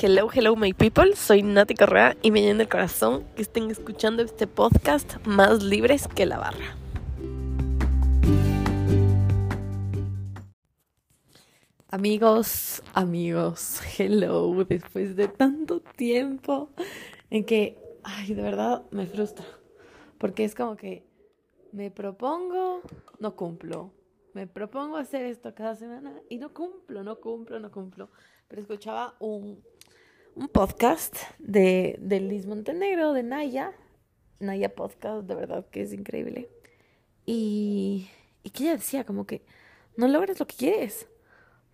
Hello, hello, my people. Soy Nati Correa y me llena el corazón que estén escuchando este podcast más libres que la barra. Amigos, amigos, hello. Después de tanto tiempo en que, ay, de verdad me frustra. Porque es como que me propongo, no cumplo. Me propongo hacer esto cada semana y no cumplo, no cumplo, no cumplo. Pero escuchaba un, un podcast de, de Liz Montenegro, de Naya. Naya Podcast, de verdad que es increíble. Y, y que ella decía como que no logras lo que quieres.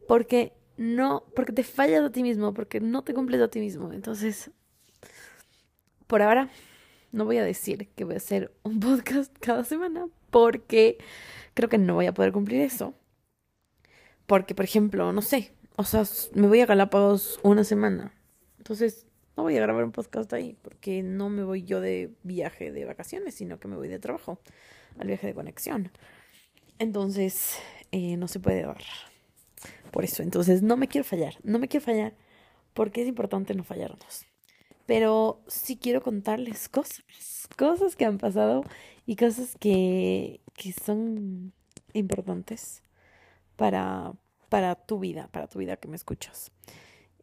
Porque no, porque te fallas a ti mismo, porque no te cumples a ti mismo. Entonces, por ahora, no voy a decir que voy a hacer un podcast cada semana, porque creo que no voy a poder cumplir eso. Porque, por ejemplo, no sé, o sea, me voy a Galápagos una semana. Entonces, no voy a grabar un podcast ahí, porque no me voy yo de viaje de vacaciones, sino que me voy de trabajo, al viaje de conexión. Entonces, eh, no se puede dar. Por eso, entonces, no me quiero fallar, no me quiero fallar, porque es importante no fallarnos. Pero sí quiero contarles cosas, cosas que han pasado y cosas que, que son importantes para, para tu vida, para tu vida que me escuchas.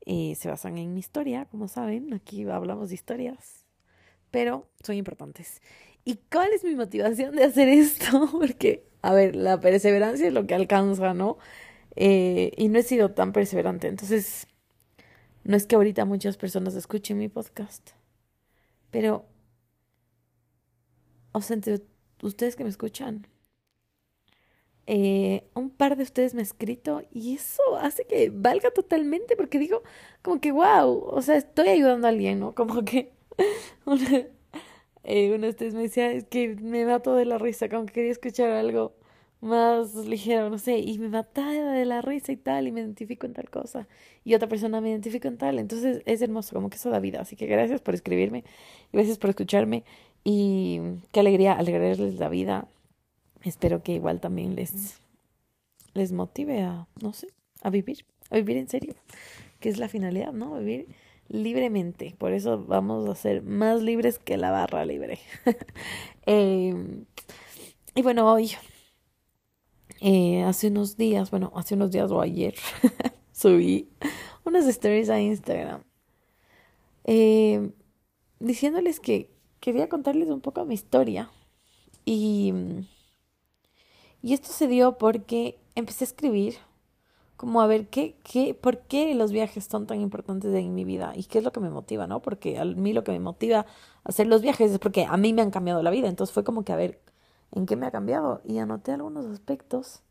Se basan en mi historia, como saben, aquí hablamos de historias, pero son importantes. ¿Y cuál es mi motivación de hacer esto? Porque, a ver, la perseverancia es lo que alcanza, ¿no? Eh, y no he sido tan perseverante, entonces no es que ahorita muchas personas escuchen mi podcast, pero, o sea, entre ustedes que me escuchan, eh, un par de ustedes me ha escrito y eso hace que valga totalmente porque digo como que wow, o sea, estoy ayudando a alguien, ¿no? Como que una, eh, uno de ustedes me decía, es que me mato de la risa, como que quería escuchar algo más ligero, no sé, y me mataba de la risa y tal, y me identifico en tal cosa, y otra persona me identifico en tal, entonces es hermoso, como que eso da vida, así que gracias por escribirme, gracias por escucharme, y qué alegría alegrarles la vida, espero que igual también les, les motive a, no sé, a vivir, a vivir en serio, que es la finalidad, ¿no? Vivir libremente, por eso vamos a ser más libres que la barra libre. eh, y bueno, hoy eh, hace unos días, bueno, hace unos días o ayer, subí unas stories a Instagram eh, diciéndoles que quería contarles un poco mi historia. Y, y esto se dio porque empecé a escribir como a ver qué, qué, por qué los viajes son tan importantes en mi vida y qué es lo que me motiva, ¿no? Porque a mí lo que me motiva hacer los viajes es porque a mí me han cambiado la vida. Entonces fue como que a ver en qué me ha cambiado y anoté algunos aspectos.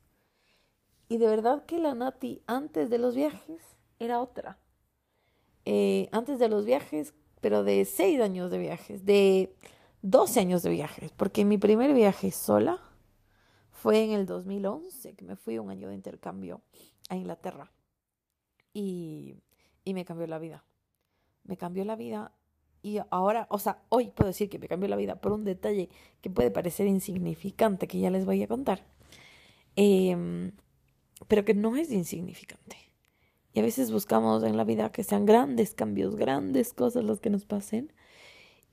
Y de verdad que la Nati antes de los viajes era otra. Eh, antes de los viajes, pero de seis años de viajes, de 12 años de viajes, porque mi primer viaje sola fue en el 2011, que me fui un año de intercambio a Inglaterra. Y, y me cambió la vida. Me cambió la vida y ahora, o sea, hoy puedo decir que me cambió la vida por un detalle que puede parecer insignificante, que ya les voy a contar, eh, pero que no es insignificante. Y a veces buscamos en la vida que sean grandes cambios, grandes cosas los que nos pasen.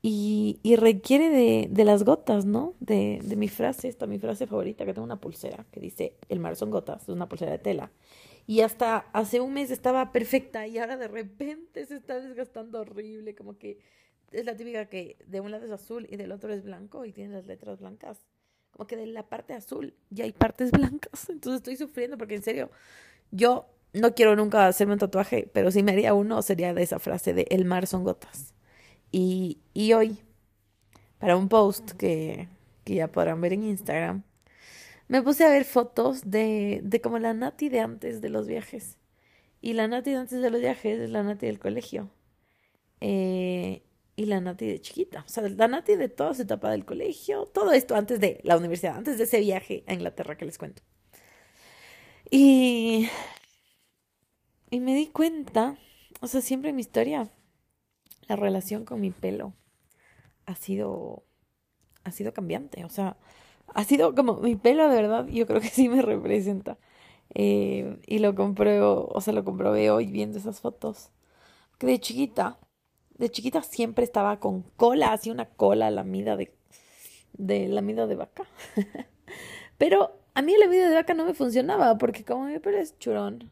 Y, y requiere de, de, las gotas, ¿no? De, de mi frase, esta mi frase favorita, que tengo una pulsera que dice, el mar son gotas, es una pulsera de tela y hasta hace un mes estaba perfecta y ahora de repente se está desgastando horrible, como que es la típica que de un lado es azul y del otro es blanco y tiene las letras blancas. Como que de la parte azul ya hay partes blancas, entonces estoy sufriendo porque en serio, yo no quiero nunca hacerme un tatuaje, pero si me haría uno sería de esa frase de el mar son gotas. Y, y hoy, para un post que, que ya podrán ver en Instagram, me puse a ver fotos de, de como la Nati de antes de los viajes. Y la Nati de antes de los viajes es la Nati del colegio. Eh, y la Nati de chiquita. O sea, la Nati de toda su etapa del colegio. Todo esto antes de la universidad, antes de ese viaje a Inglaterra que les cuento. Y, y me di cuenta, o sea, siempre mi historia, la relación con mi pelo ha sido, ha sido cambiante. O sea, ha sido como mi pelo de verdad, yo creo que sí me representa. Eh, y lo compruebo, o sea, lo comprobé hoy viendo esas fotos. que de chiquita, de chiquita siempre estaba con cola, así una cola lamida de, de lamida de vaca. Pero a mí la lamida de vaca no me funcionaba porque como mi pelo es churón,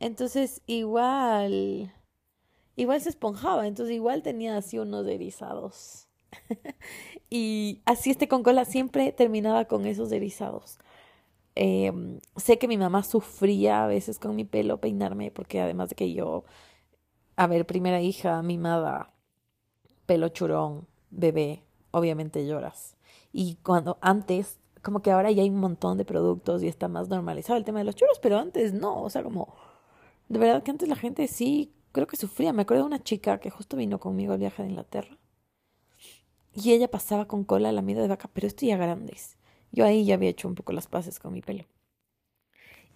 entonces igual, igual se esponjaba, entonces igual tenía así unos erizados. y así este con cola siempre terminaba con esos erizados. Em, sé que mi mamá sufría a veces con mi pelo peinarme porque además de que yo, a ver, primera hija, mimada, pelo churón, bebé, obviamente lloras. Y cuando antes, como que ahora ya hay un montón de productos y está más normalizado el tema de los churos, pero antes no, o sea, como, de verdad que antes la gente sí, creo que sufría. Me acuerdo de una chica que justo vino conmigo al viaje de Inglaterra y ella pasaba con cola la mida de vaca, pero esto ya grandes. Yo ahí ya había hecho un poco las paces con mi pelo.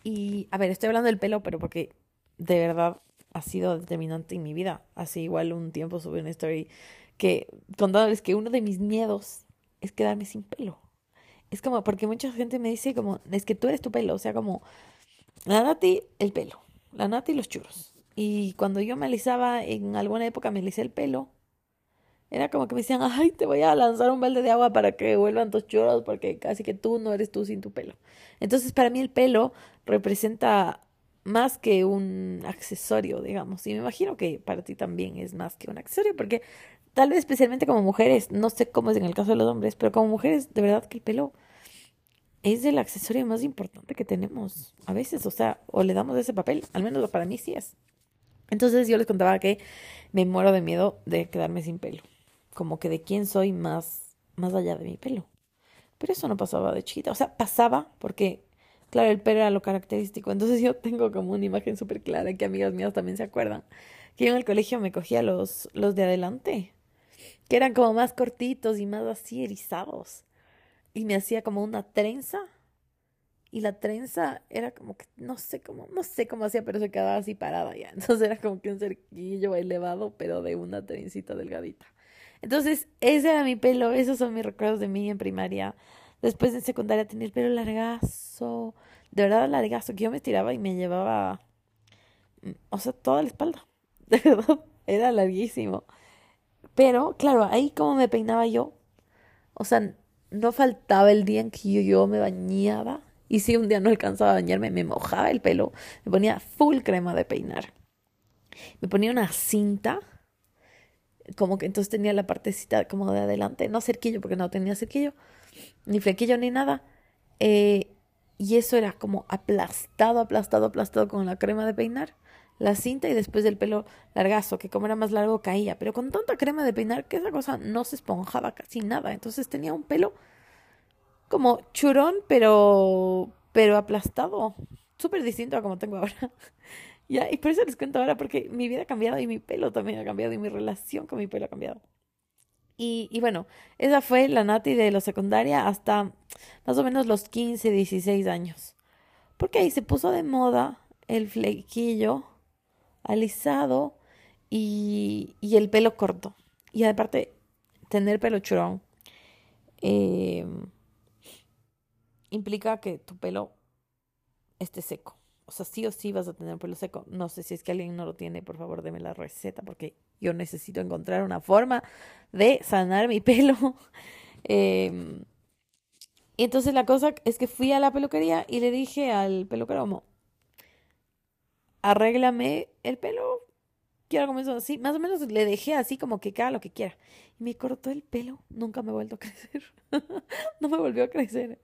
Y, a ver, estoy hablando del pelo, pero porque de verdad ha sido determinante en mi vida. Hace igual un tiempo subí una story que contándoles que uno de mis miedos es quedarme sin pelo. Es como, porque mucha gente me dice como, es que tú eres tu pelo, o sea, como, la Nati, el pelo, la Nati, los churros. Y cuando yo me alisaba, en alguna época me alisé el pelo, era como que me decían, ay, te voy a lanzar un balde de agua para que vuelvan tus churros, porque casi que tú no eres tú sin tu pelo. Entonces, para mí el pelo representa más que un accesorio, digamos. Y me imagino que para ti también es más que un accesorio, porque tal vez especialmente como mujeres, no sé cómo es en el caso de los hombres, pero como mujeres, de verdad que el pelo es el accesorio más importante que tenemos a veces, o sea, o le damos ese papel, al menos para mí sí es. Entonces yo les contaba que me muero de miedo de quedarme sin pelo como que de quién soy más, más allá de mi pelo. Pero eso no pasaba de chiquita. O sea, pasaba porque, claro, el pelo era lo característico. Entonces yo tengo como una imagen súper clara que amigas mías también se acuerdan. Que yo en el colegio me cogía los, los de adelante, que eran como más cortitos y más así erizados. Y me hacía como una trenza. Y la trenza era como que, no sé cómo, no sé cómo hacía, pero se quedaba así parada ya. Entonces era como que un cerquillo elevado, pero de una trencita delgadita. Entonces, ese era mi pelo, esos son mis recuerdos de mí en primaria. Después en secundaria tenía el pelo largazo, de verdad largazo, que yo me estiraba y me llevaba, mm, o sea, toda la espalda, de verdad, era larguísimo. Pero, claro, ahí como me peinaba yo, o sea, no faltaba el día en que yo, yo me bañaba. Y si un día no alcanzaba a bañarme, me mojaba el pelo, me ponía full crema de peinar. Me ponía una cinta como que entonces tenía la partecita como de adelante, no cerquillo, porque no tenía cerquillo, ni flequillo, ni nada. Eh, y eso era como aplastado, aplastado, aplastado con la crema de peinar, la cinta y después del pelo largazo, que como era más largo caía. Pero con tanta crema de peinar que esa cosa no se esponjaba casi nada. Entonces tenía un pelo como churón, pero, pero aplastado. Súper distinto a como tengo ahora. Ya, y por eso les cuento ahora, porque mi vida ha cambiado y mi pelo también ha cambiado y mi relación con mi pelo ha cambiado. Y, y bueno, esa fue la Nati de la secundaria hasta más o menos los 15, 16 años. Porque ahí se puso de moda el flequillo alisado y, y el pelo corto. Y aparte, tener pelo churón eh, implica que tu pelo esté seco o sea, sí o sí vas a tener pelo seco. No sé si es que alguien no lo tiene, por favor, deme la receta porque yo necesito encontrar una forma de sanar mi pelo. Em, y entonces la cosa es que fui a la peluquería y le dije al peluquero como, arréglame el pelo quiero comenzar así. Más o menos le dejé así como que cada lo que quiera. Y me cortó el pelo. Nunca me ha vuelto a crecer. no me volvió a crecer.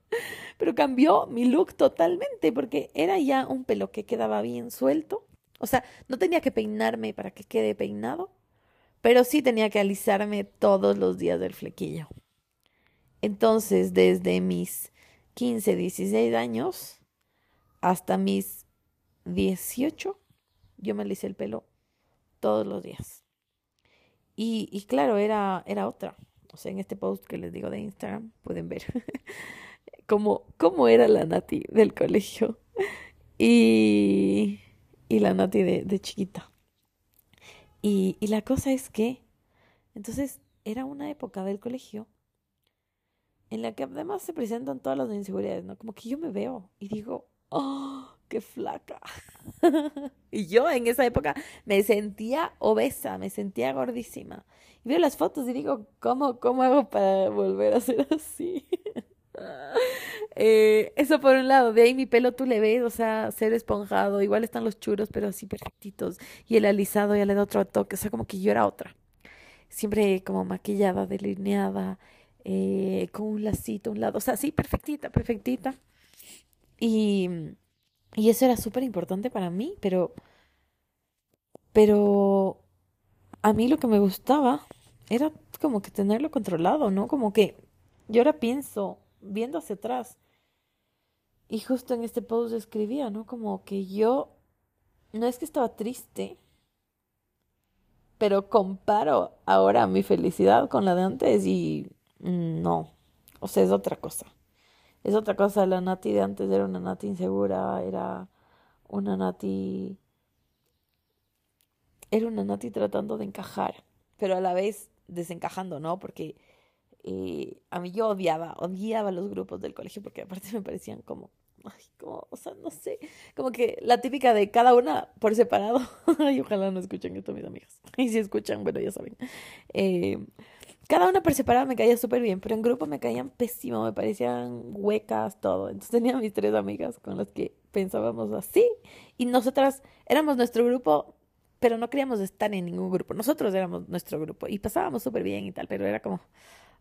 Pero cambió mi look totalmente porque era ya un pelo que quedaba bien suelto. O sea, no tenía que peinarme para que quede peinado. Pero sí tenía que alisarme todos los días del flequillo. Entonces, desde mis 15, 16 años hasta mis 18, yo me alisé el pelo todos los días. Y, y claro, era, era otra. O sea, en este post que les digo de Instagram pueden ver cómo, cómo era la Nati del colegio y, y la Nati de, chiquita. Y, y la cosa es que, entonces, era una época del colegio en la que además se presentan todas las inseguridades, ¿no? Como que yo me veo y digo, oh, qué flaca. y yo en esa época me sentía obesa, me sentía gordísima. Y veo las fotos y digo, ¿cómo, cómo hago para volver a ser así? Eh, eso por un lado, de ahí mi pelo tú le ves, o sea, ser esponjado, igual están los churos, pero así perfectitos, y el alisado ya le da otro toque, o sea, como que yo era otra, siempre como maquillada, delineada, eh, con un lacito a un lado, o sea, así perfectita, perfectita, y, y eso era súper importante para mí, pero, pero a mí lo que me gustaba era como que tenerlo controlado, ¿no? Como que yo ahora pienso, viendo hacia atrás, y justo en este post escribía, ¿no? Como que yo, no es que estaba triste, pero comparo ahora mi felicidad con la de antes y no, o sea, es otra cosa. Es otra cosa, la Nati de antes era una Nati insegura, era una Nati... Era una Nati tratando de encajar, pero a la vez desencajando, ¿no? Porque eh, a mí yo odiaba, odiaba los grupos del colegio porque aparte me parecían como, ay, como, o sea, no sé, como que la típica de cada una por separado. y ojalá no escuchen esto mis amigas. Y si escuchan, bueno, ya saben. Eh, cada una por separado me caía súper bien, pero en grupo me caían pésimo, me parecían huecas, todo. Entonces tenía mis tres amigas con las que pensábamos así. Y nosotras éramos nuestro grupo pero no queríamos estar en ningún grupo. Nosotros éramos nuestro grupo y pasábamos súper bien y tal, pero era como,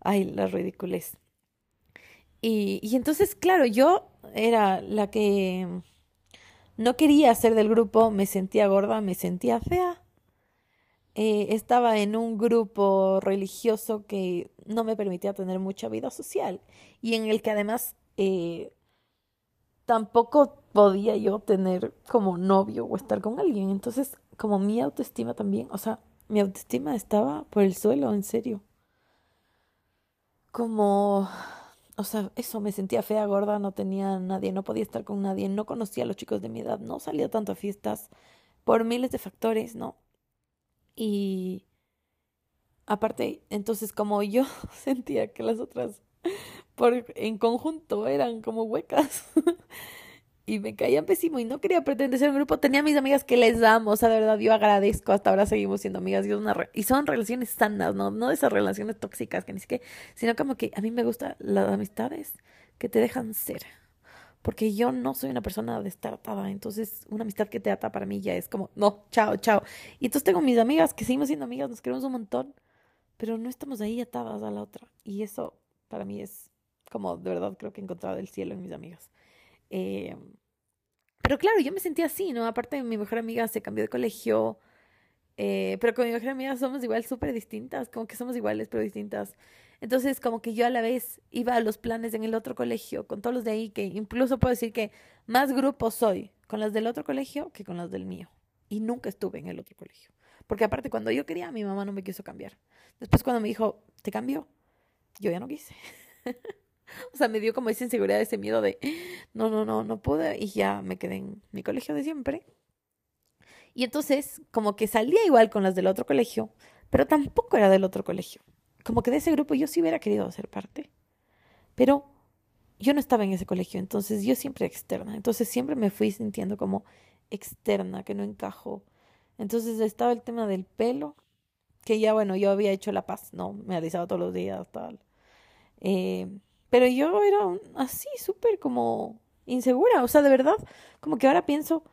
ay, la ridiculez. Y, y entonces, claro, yo era la que no quería ser del grupo, me sentía gorda, me sentía fea. Eh, estaba en un grupo religioso que no me permitía tener mucha vida social y en el que además eh, tampoco podía yo tener como novio o estar con alguien. Entonces como mi autoestima también, o sea, mi autoestima estaba por el suelo, en serio. Como, o sea, eso, me sentía fea, gorda, no tenía nadie, no podía estar con nadie, no conocía a los chicos de mi edad, no salía tanto a fiestas por miles de factores, ¿no? Y aparte, entonces como yo sentía que las otras por en conjunto eran como huecas y me caían pésimo y no quería pretender ser un grupo. Tenía mis amigas que les amo, o sea, de verdad yo agradezco, hasta ahora seguimos siendo amigas y, son relaciones sanas, ¿no? No esas relaciones tóxicas que ni siquiera, sino como que a mí me gustan las amistades que te dejan ser. Porque yo no soy una persona de estar atada, entonces una amistad que te ata para mí ya es como, no, chao, chao. Y entonces tengo mis amigas que seguimos siendo amigas, nos queremos un montón, pero no estamos ahí atadas a la otra. Y eso para mí es como, de verdad, creo que he encontrado el cielo en mis amigas. Eh, pero claro, yo me sentía así, ¿no? Aparte, mi mejor amiga se cambió de colegio, eh, pero con mi mejor amiga somos igual súper distintas, como que somos iguales pero distintas. Entonces, como que yo a la vez iba a los planes en el otro colegio, con todos los de ahí, que incluso puedo decir que más grupo soy con las del otro colegio que con las del mío. Y nunca estuve en el otro colegio. Porque aparte, cuando yo quería, mi mamá no me quiso cambiar. Después, cuando me dijo, ¿te cambio? Yo ya no quise. O sea, me dio como esa inseguridad, ese miedo de, no, no, no, no pude. Y ya me quedé en mi colegio de siempre. Y entonces, como que salía igual con las del otro colegio, pero tampoco era del otro colegio. Como que de ese grupo yo sí hubiera querido ser parte. Pero yo no estaba en ese colegio, entonces yo siempre externa. Entonces siempre me fui sintiendo como externa, que no encajo. Entonces estaba el tema del pelo, que ya bueno, yo había hecho la paz, ¿no? Me alisaba todos los días, tal. Eh, pero yo era así, súper como insegura. O sea, de verdad, como que ahora pienso,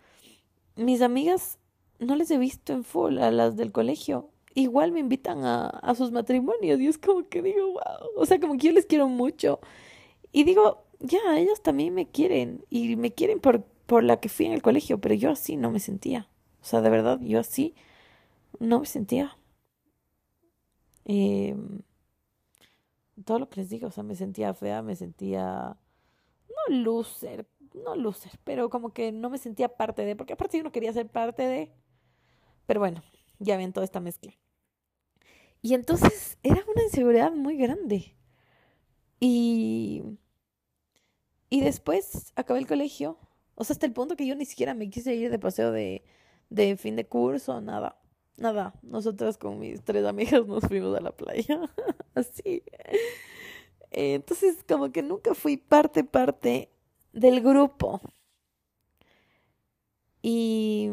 mis amigas no les he visto en full a las del colegio. Igual me invitan a, a sus matrimonios y es como que digo, wow. O sea, como que yo les quiero mucho. Y digo, ya, ellos también me quieren. Y me quieren por, por la que fui en el colegio, pero yo así no me sentía. O sea, de verdad, yo así no me sentía. Eh, todo lo que les digo, o sea, me sentía fea, me sentía, no loser, no loser, pero como que no me sentía parte de, porque aparte yo no quería ser parte de, pero bueno, ya ven toda esta mezcla. Y entonces era una inseguridad muy grande. Y, y después acabé el colegio, o sea, hasta el punto que yo ni siquiera me quise ir de paseo de, de fin de curso, nada nada, nosotras con mis tres amigas nos fuimos a la playa, así. Entonces, como que nunca fui parte, parte del grupo. Y,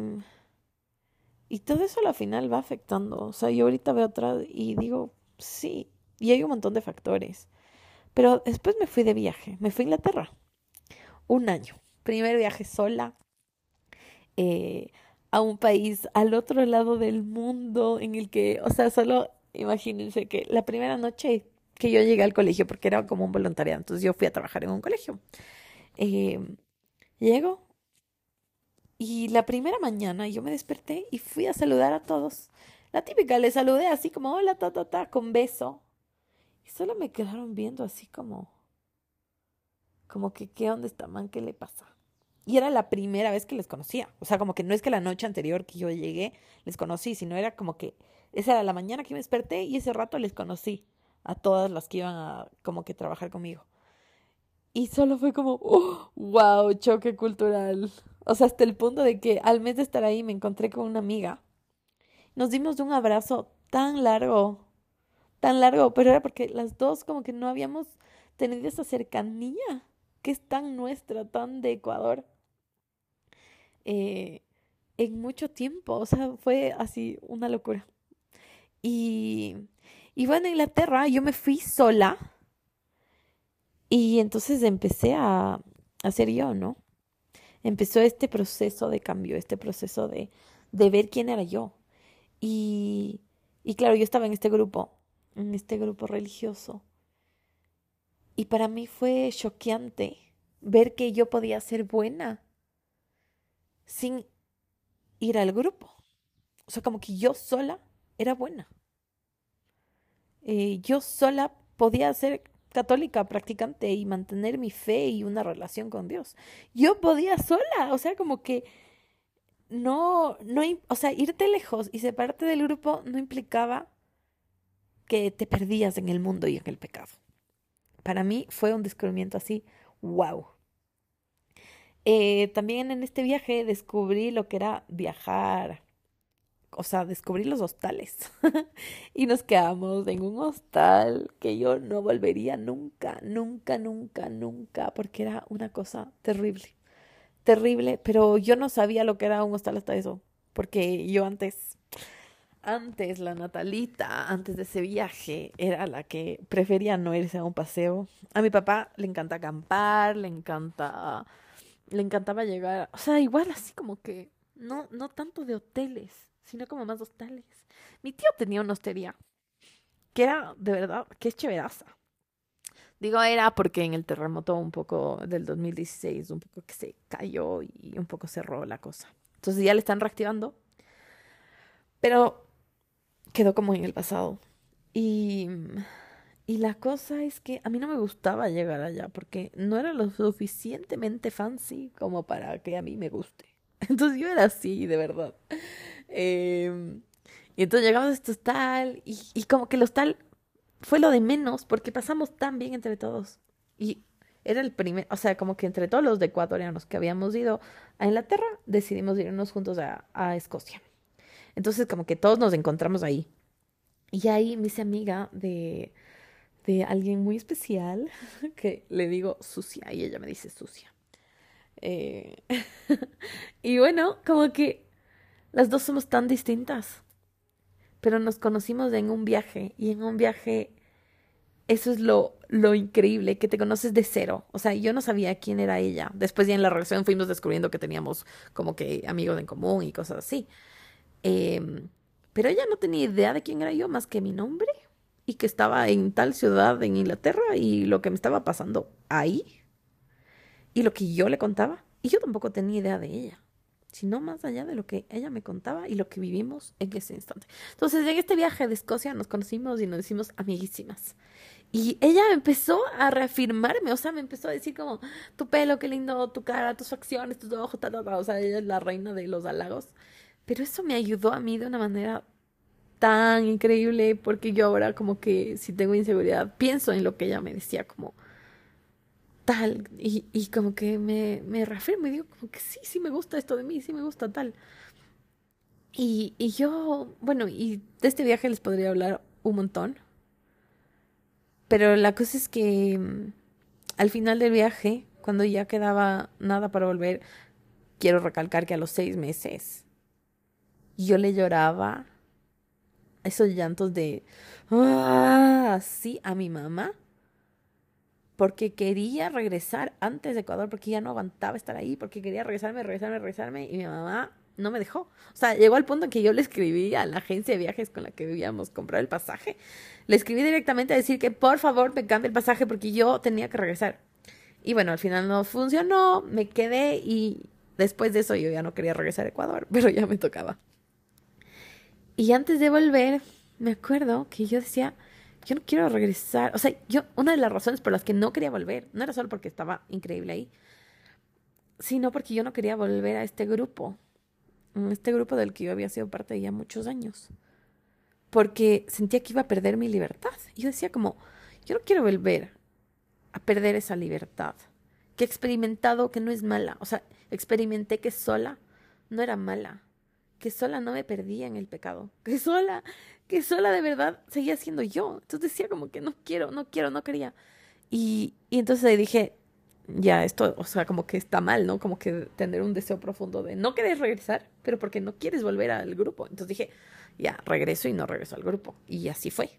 y todo eso al final va afectando. O sea, yo ahorita veo atrás y digo, sí, y hay un montón de factores. Pero después me fui de viaje, me fui a Inglaterra. Un año. Primer viaje sola. Eh, a un país al otro lado del mundo en el que, o sea, solo imagínense que la primera noche que yo llegué al colegio, porque era como un voluntariado, entonces yo fui a trabajar en un colegio. Eh, llego y la primera mañana yo me desperté y fui a saludar a todos. La típica, le saludé así como hola, ta, ta, ta, con beso. Y solo me quedaron viendo así como, como que, ¿qué onda está man? ¿Qué le pasa? Y era la primera vez que les conocía. O sea, como que no es que la noche anterior que yo llegué les conocí, sino era como que esa era la mañana que me desperté y ese rato les conocí a todas las que iban a como que trabajar conmigo. Y solo fue como, oh, wow, choque cultural. O sea, hasta el punto de que al mes de estar ahí me encontré con una amiga. Nos dimos un abrazo tan largo, tan largo, pero era porque las dos como que no habíamos tenido esa cercanía que es tan nuestra, tan de Ecuador. Eh, en mucho tiempo. O sea, fue así una locura. Y, y bueno, en Inglaterra yo me fui sola. Y entonces empecé a, ser yo, ¿no? Empezó este proceso de cambio, este proceso de, de ver quién era yo. Y, y claro, yo estaba en este grupo, en este grupo religioso. Y para mí fue choqueante ver que yo podía ser buena sin ir al grupo. O sea, como que yo sola era buena. Eh, yo sola podía ser católica practicante y mantener mi fe y una relación con Dios. Yo podía sola, o sea, como que no, no, o sea, irte lejos y separarte del grupo no implicaba que te perdías en el mundo y en el pecado. Para mí fue un descubrimiento así, wow. Eh, también en este viaje descubrí lo que era viajar, o sea, descubrí los hostales y nos quedamos en un hostal que yo no volvería nunca, nunca, nunca, nunca, porque era una cosa terrible, terrible, pero yo no sabía lo que era un hostal hasta eso, porque yo antes, antes la Natalita, antes de ese viaje, era la que prefería no irse a un paseo. A mi papá le encanta acampar, le encanta le encantaba llegar, o sea, igual así como que no, no tanto de hoteles, sino como más hostales. Mi tío tenía una hostería que era de verdad, que es chéveraza. Digo, era porque en el terremoto un poco del 2016, un poco que se cayó y un poco cerró la cosa. Entonces ya le están reactivando. Pero quedó como en el pasado. Y y la cosa es que a mí no me gustaba llegar allá porque no era lo suficientemente fancy como para que a mí me guste. Entonces yo era así, de verdad. Em, y entonces llegamos a este hostal y, como que el hostal fue lo de menos porque pasamos tan bien entre todos. Y era el primer, o sea, como que entre todos los ecuatorianos que habíamos ido a Inglaterra, decidimos irnos juntos a, a Escocia. Entonces como que todos nos encontramos ahí. Y ahí me hice amiga de de alguien muy especial que le digo sucia y ella me dice sucia. Eh, y bueno, como que las dos somos tan distintas, pero nos conocimos en un viaje y en un viaje eso es lo, lo increíble, que te conoces de cero. O sea, yo no sabía quién era ella. Después ya en la relación fuimos descubriendo que teníamos como que amigos en común y cosas así. Em, pero ella no tenía idea de quién era yo más que mi nombre y que estaba en tal ciudad en Inglaterra y lo que me estaba pasando ahí y lo que yo le contaba. Y yo tampoco tenía idea de ella, sino más allá de lo que ella me contaba y lo que vivimos en ese instante. Entonces, en este viaje de Escocia nos conocimos y nos hicimos amiguísimas. Y ella empezó a reafirmarme, o sea, me empezó a decir como, tu pelo, qué lindo, tu cara, tus facciones, tus ojos, tal, tal, tal. O sea, ella es la reina de los halagos. Pero eso me ayudó a mí de una manera tan increíble porque yo ahora como que si tengo inseguridad pienso en lo que ella me decía como tal y, y como que me, me reafirmo digo como que sí, sí me gusta esto de mí, sí me gusta tal. Y, y yo, bueno, y de este viaje les podría hablar un montón. Pero la cosa es que mm, al final del viaje, cuando ya quedaba nada para volver, quiero recalcar que a los seis meses yo le lloraba esos llantos de ¡Ah! así a mi mamá porque quería regresar antes de Ecuador, porque ya no aguantaba estar ahí, porque quería regresarme, regresarme, regresarme, y mi mamá no me dejó. O sea, llegó al punto en que yo le escribí a la agencia de viajes con la que debíamos comprar el pasaje, le escribí directamente a decir que por favor me cambie el pasaje porque yo tenía que regresar. Y bueno, al final no funcionó, me quedé y después de eso yo ya no quería regresar a Ecuador, pero ya me tocaba. Y antes de volver, me acuerdo que yo decía, yo no quiero regresar. O sea, yo, una de las razones por las que no quería volver, no era solo porque estaba increíble ahí, sino porque yo no quería volver a este grupo, este grupo del que yo había sido parte ya muchos años, porque sentía que iba a perder mi libertad. Yo decía como, yo no quiero volver a perder esa libertad, que he experimentado que no es mala, o sea, experimenté que sola no era mala, que sola no me perdía en el pecado, que sola que sola de verdad seguía siendo yo. Entonces decía como que no quiero, no quiero, no quería. Y, y entonces dije, ya esto, o sea, como que está mal, ¿no? Como que tener un deseo profundo de no querer regresar, pero porque no quieres volver al grupo. Entonces dije, ya, regreso y no regreso al grupo. Y así fue.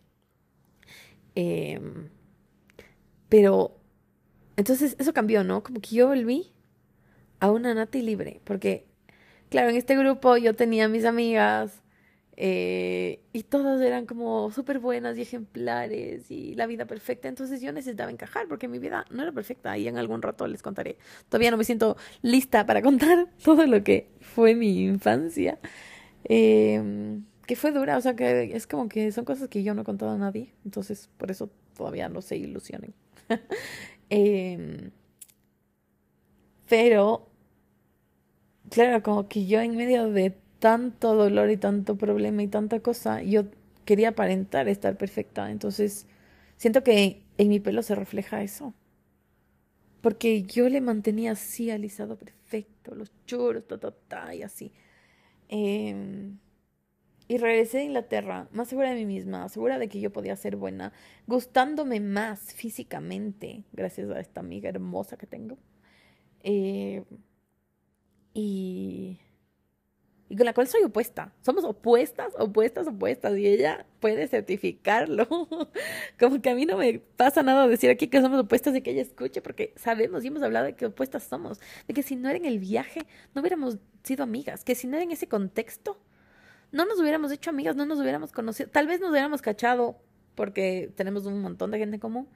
Em, pero, entonces eso cambió, ¿no? Como que yo volví a una Nati libre, porque, claro, en este grupo yo tenía mis amigas, eh, y todas eran como súper buenas y ejemplares y la vida perfecta. Entonces yo necesitaba encajar porque mi vida no era perfecta y en algún rato les contaré. Todavía no me siento lista para contar todo lo que fue mi infancia. Em, que fue dura, o sea que es como que son cosas que yo no he contado a nadie. Entonces por eso todavía no se ilusionen. Em, pero, claro, como que yo en medio de tanto dolor y tanto problema y tanta cosa, yo quería aparentar estar perfecta. Entonces, siento que en mi pelo se refleja eso. Porque yo le mantenía así alisado perfecto, los churros, ta, ta, ta, y así. Em, y regresé a Inglaterra, más segura de mí misma, segura de que yo podía ser buena, gustándome más físicamente, gracias a esta amiga hermosa que tengo. Eh, y y con la cual soy opuesta. Somos opuestas, opuestas, opuestas. Y ella puede certificarlo. Como que a mí no me pasa nada decir aquí que somos opuestas y que ella escuche, porque sabemos y hemos hablado de que opuestas somos. De que si no era en el viaje, no hubiéramos sido amigas. Que si no era en ese contexto, no nos hubiéramos hecho amigas, no nos hubiéramos conocido. Tal vez nos hubiéramos cachado porque tenemos un montón de gente en común.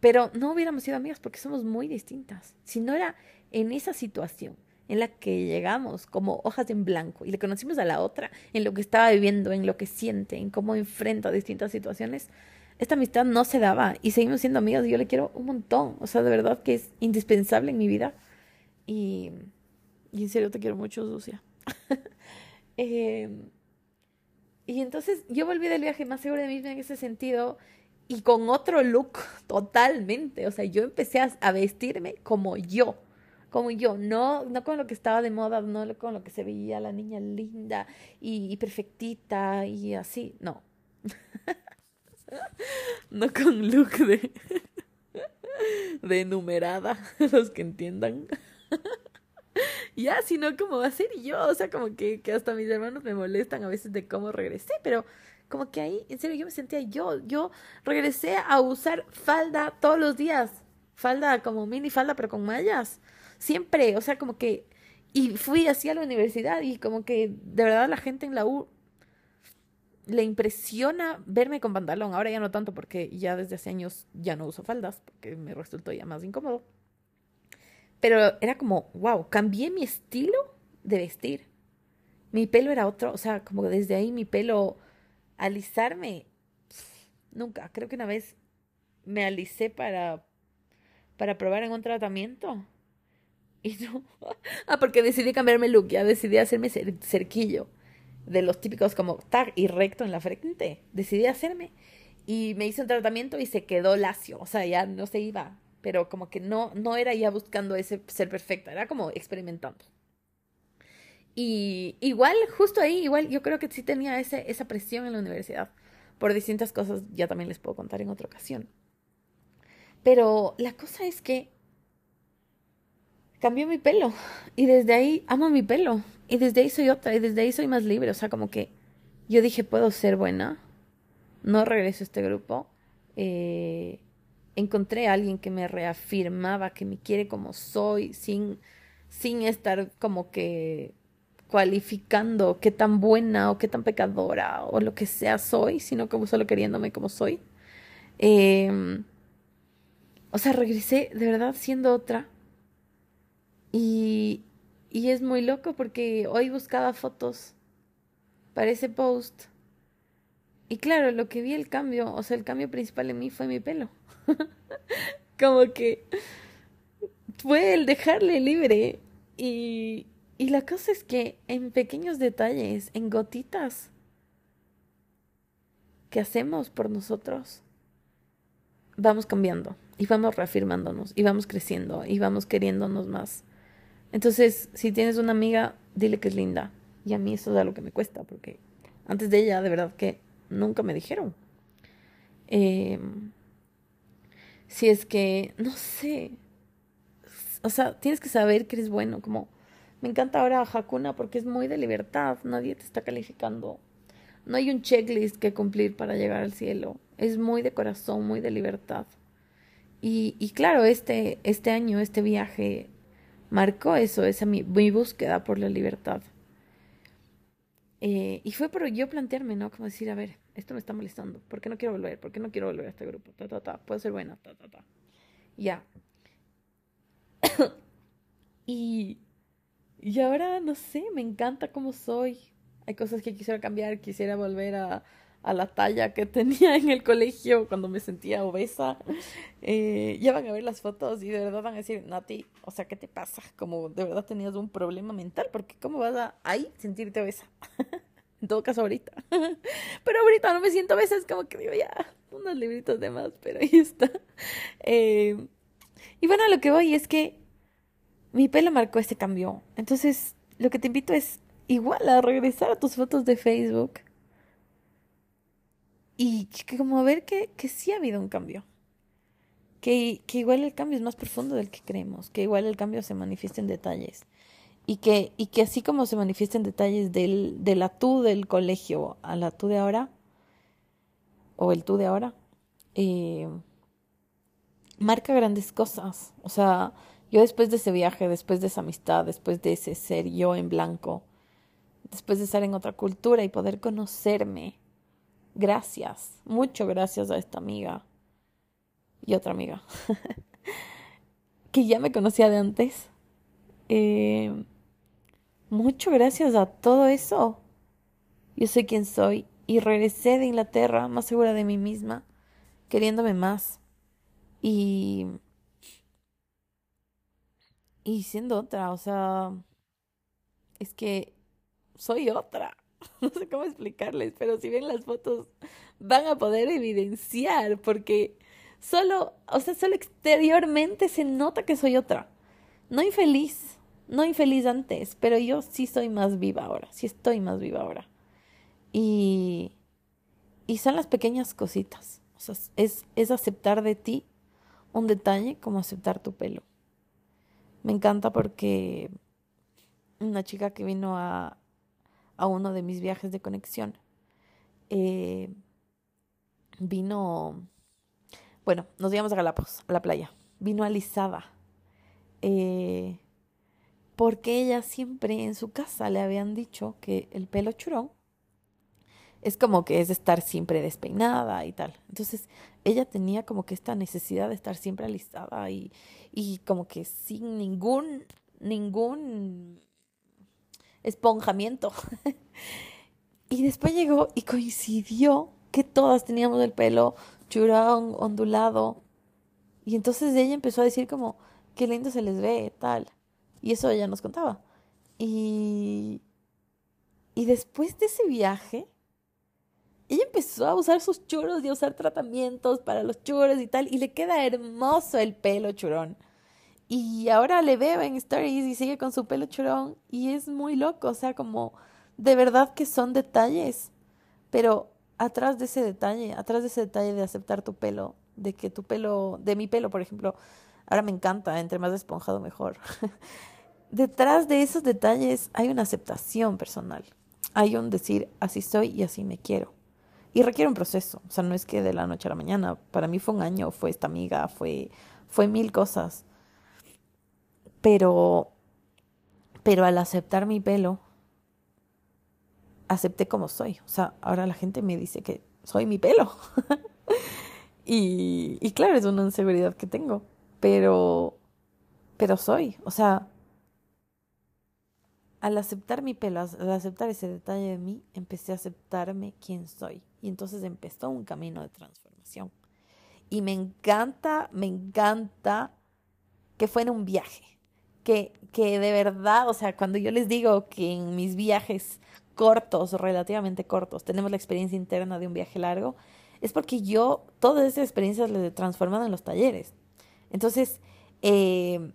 Pero no hubiéramos sido amigas porque somos muy distintas. Si no era en esa situación en la que llegamos como hojas en blanco y le conocimos a la otra en lo que estaba viviendo, en lo que siente, en cómo enfrenta distintas situaciones, esta amistad no se daba y seguimos siendo amigas y yo le quiero un montón, o sea, de verdad que es indispensable en mi vida y, y en serio te quiero mucho, Sucia. Em, y entonces yo volví del viaje más segura de mí en ese sentido y con otro look totalmente, o sea, yo empecé a vestirme como yo como yo, no, no con lo que estaba de moda, no con lo que se veía la niña linda y, perfectita y así, no. no con look de, de enumerada, los que entiendan. ya, sino como hacer yo, o sea, como que hasta mis hermanos me molestan a veces de cómo regresé, pero como que ahí, en serio, yo me sentía yo, yo regresé a usar falda todos los días, falda como mini falda, pero con mallas siempre, o sea, como que, y fui así a la universidad y como que de verdad la gente en la U le impresiona verme con pantalón. Ahora ya no tanto porque ya desde hace años ya no uso faldas porque me resultó ya más incómodo. Pero era como, wow, cambié mi estilo de vestir. Mi pelo era otro, o sea, como desde ahí mi pelo, alisarme, nunca. Creo que una vez me alicé para, para probar en un tratamiento y no. Ah, porque decidí cambiarme el look, ya decidí hacerme cerquillo. De los típicos como tag y recto en la frente. Decidí hacerme. Y me hice un tratamiento y se quedó lacio. O sea, ya no se iba. Pero como que no, no era ya buscando ese ser perfecta. Era como experimentando. Y igual, justo ahí, igual yo creo que sí tenía ese, esa presión en la universidad. Por distintas cosas, ya también les puedo contar en otra ocasión. Pero la cosa es que cambió mi pelo. Y desde ahí amo mi pelo. Y desde ahí soy otra. Y desde ahí soy más libre. O sea, como que yo dije, puedo ser buena. No regreso a este grupo. Eh, encontré a alguien que me reafirmaba, que me quiere como soy, sin, sin estar como que cualificando qué tan buena o qué tan pecadora o lo que sea soy, sino como solo queriéndome como soy. Em, o sea, regresé de verdad siendo otra. Y, y es muy loco porque hoy buscaba fotos para ese post. Y claro, lo que vi el cambio, o sea, el cambio principal en mí fue mi pelo. como que fue el dejarle libre. Y, y la cosa es que en pequeños detalles, en gotitas que hacemos por nosotros, vamos cambiando y vamos reafirmándonos y vamos creciendo y vamos queriéndonos más. Entonces, si tienes una amiga, dile que es linda. Y a mí eso es algo que me cuesta, porque antes de ella, de verdad que nunca me dijeron. Em, si es que, no sé, o sea, tienes que saber que eres bueno, como me encanta ahora Hakuna porque es muy de libertad, nadie te está calificando. No hay un checklist que cumplir para llegar al cielo. Es muy de corazón, muy de libertad. Y, y claro, este, este año, este viaje marcó eso, esa mi, mi búsqueda por la libertad. Eh, y fue por yo plantearme, ¿no? Como decir, a ver, esto me está molestando. ¿Por qué no quiero volver? ¿Por qué no quiero volver a este grupo? Ta, ta, ta. Puedo ser buena, ta, ta, ta. Ya. y y ahora, no sé, me encanta cómo soy. Hay cosas que quisiera cambiar, quisiera volver a, a la talla que tenía en el colegio cuando me sentía obesa. Eh, ya van a ver las fotos y de verdad van a decir, Nati, o sea, ¿qué te pasa? Como de verdad tenías un problema mental, porque ¿cómo vas a ahí sentirte obesa? en todo caso ahorita. pero ahorita no me siento obesa, es como que digo, ya, unos libritos de más, pero ahí está. Eh, y bueno, lo que voy es que mi pelo marcó este cambio. Entonces, lo que te invito es igual a regresar a tus fotos de Facebook y como ver que, que sí ha habido un cambio. Que, que, igual el cambio es más profundo del que creemos, que igual el cambio se manifiesta en detalles. Y que, y que así como se manifiesta en detalles del, de la tú del colegio a la tú de ahora, o el tú de ahora, eh, marca grandes cosas. O sea, yo después de ese viaje, después de esa amistad, después de ese ser yo en blanco, después de estar en otra cultura y poder conocerme, gracias, mucho gracias a esta amiga y otra amiga, que ya me conocía de antes. Eh, mucho gracias a todo eso. Yo sé quién soy y regresé de Inglaterra más segura de mí misma, queriéndome más. Y y siendo otra, o sea, es que soy otra. No sé cómo explicarles, pero si ven las fotos van a poder evidenciar porque solo, o sea, solo exteriormente se nota que soy otra. No infeliz, no infeliz antes, pero yo sí soy más viva ahora, sí estoy más viva ahora. Y, y son las pequeñas cositas. Es, es aceptar de ti un detalle como aceptar tu pelo. Me encanta porque una chica que vino a, a uno de mis viajes de conexión eh, vino, bueno, nos íbamos a Galápagos, a la playa, vino alisada. Eh, porque ella siempre en su casa le habían dicho que el pelo churón es como que es estar siempre despeinada y tal. Entonces ella tenía como que esta necesidad de estar siempre alistada y, y como que sin ningún, ningún esponjamiento. y después llegó y coincidió que todas teníamos el pelo churón, ondulado. Y entonces ella empezó a decir como, qué lindo se les ve, tal. Y eso ella nos contaba. Y, y después de ese viaje, ella empezó a usar sus churros y a usar tratamientos para los churros y tal, y le queda hermoso el pelo churón. Y ahora le veo en stories y sigue con su pelo churón y es muy loco, o sea, como de verdad que son detalles, pero atrás de ese detalle, atrás de ese detalle de aceptar tu pelo, de que tu pelo, de mi pelo, por ejemplo, Ahora me encanta, entre más esponjado mejor. Detrás de esos detalles hay una aceptación personal. Hay un decir, así soy y así me quiero. Y requiere un proceso. O sea, no es que de la noche a la mañana. Para mí fue un año, fue esta amiga, fue, fue mil cosas. Pero, pero al aceptar mi pelo, acepté como soy. O sea, ahora la gente me dice que soy mi pelo. y, claro, es una inseguridad que tengo. Pero, pero soy. O sea, al aceptar mi pelo, al aceptar ese detalle de mí, empecé a aceptarme quién soy. Y entonces empezó un camino de transformación. Y me encanta, me encanta que fuera un viaje. Que, que de verdad, o sea, cuando yo les digo que en mis viajes cortos, relativamente cortos, tenemos la experiencia interna de un viaje largo, es porque yo todas esas experiencias las he transformado en los talleres. Entonces, eh,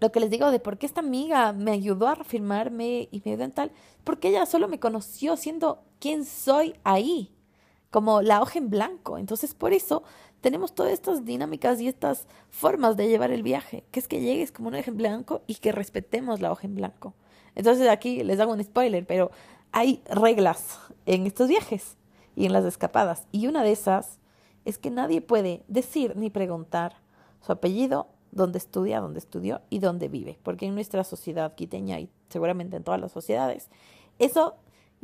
lo que les digo de por qué esta amiga me ayudó a reafirmarme y me ayudó en tal, porque ella solo me conoció siendo quien soy ahí, como la hoja en blanco. Entonces, por eso tenemos todas estas dinámicas y estas formas de llevar el viaje, que es que llegues como una hoja en blanco y que respetemos la hoja en blanco. Entonces, aquí les hago un spoiler, pero hay reglas en estos viajes y en las escapadas. Y una de esas es que nadie puede decir ni preguntar su apellido dónde estudia, dónde estudió y dónde vive. Porque en nuestra sociedad quiteña y seguramente en todas las sociedades, eso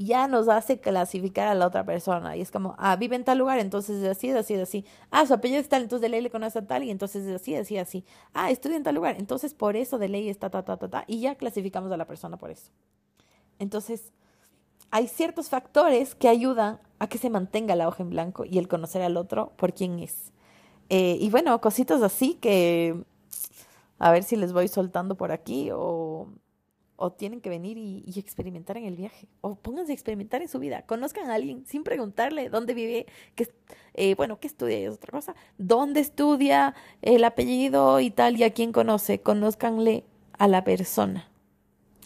ya nos hace clasificar a la otra persona. Y es como, ah, vive en tal lugar, entonces es así, es así, es así. Ah, su apellido es tal, entonces de ley le conoce a tal, y entonces es así, así, así. Ah, estudia en tal lugar, entonces por eso de ley está, ta, ta, ta, ta. Y ya clasificamos a la persona por eso. Entonces, hay ciertos factores que ayudan a que se mantenga la hoja en blanco y el conocer al otro por quién es. Eh, y bueno, cositas así que a ver si les voy soltando por aquí o, o tienen que venir y, experimentar en el viaje. O pónganse a experimentar en su vida. Conozcan a alguien sin preguntarle dónde vive, qué, eh, bueno, qué estudia es otra cosa, dónde estudia, el apellido y tal, y a quién conoce. Conózcanle a la persona.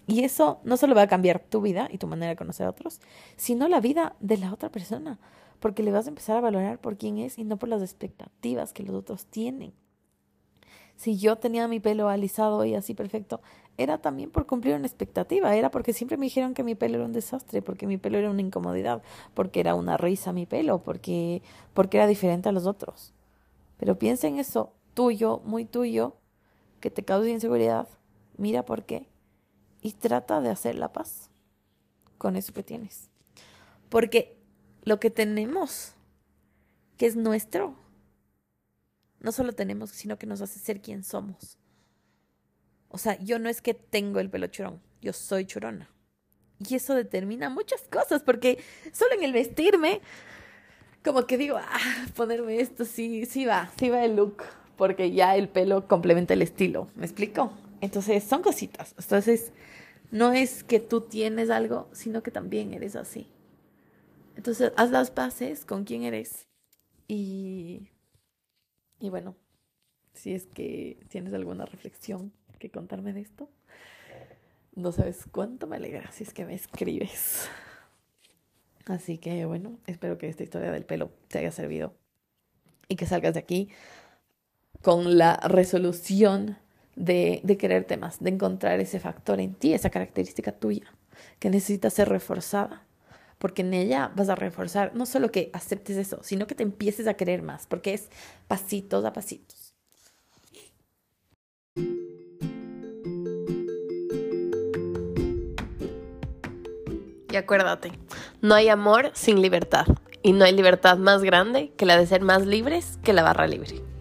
Y eso no solo va a cambiar tu vida y tu manera de conocer a otros, sino la vida de la otra persona, porque le vas a empezar a valorar por quién es y no por las expectativas que los otros tienen si yo tenía mi pelo alisado y así perfecto, era también por cumplir una expectativa, era porque siempre me dijeron que mi pelo era un desastre, porque mi pelo era una incomodidad, porque era una risa mi pelo, porque, porque era diferente a los otros. Pero piensa en eso, tuyo, muy tuyo, que te causa inseguridad, mira por qué y trata de hacer la paz con eso que tienes. Porque lo que tenemos, que es nuestro, no solo tenemos, sino que nos hace ser quien somos. O sea, yo no es que tengo el pelo churón, yo soy churona. Y eso determina muchas cosas, porque solo en el vestirme, como que digo, ah, ponerme esto, sí, sí va, sí va el look, porque ya el pelo complementa el estilo, ¿me explico? Entonces, son cositas. Entonces, no es que tú tienes algo, sino que también eres así. Entonces, haz las paces con quién eres y y bueno, si es que tienes alguna reflexión que contarme de esto, no sabes cuánto me alegra si es que me escribes. Así que bueno, espero que esta historia del pelo te haya servido y que salgas de aquí con la resolución de, de quererte más, de encontrar ese factor en ti, esa característica tuya que necesita ser reforzada porque en ella vas a reforzar no solo que aceptes eso, sino que te empieces a querer más, porque es pasitos a pasitos. Y acuérdate, no hay amor sin libertad, y no hay libertad más grande que la de ser más libres que la barra libre.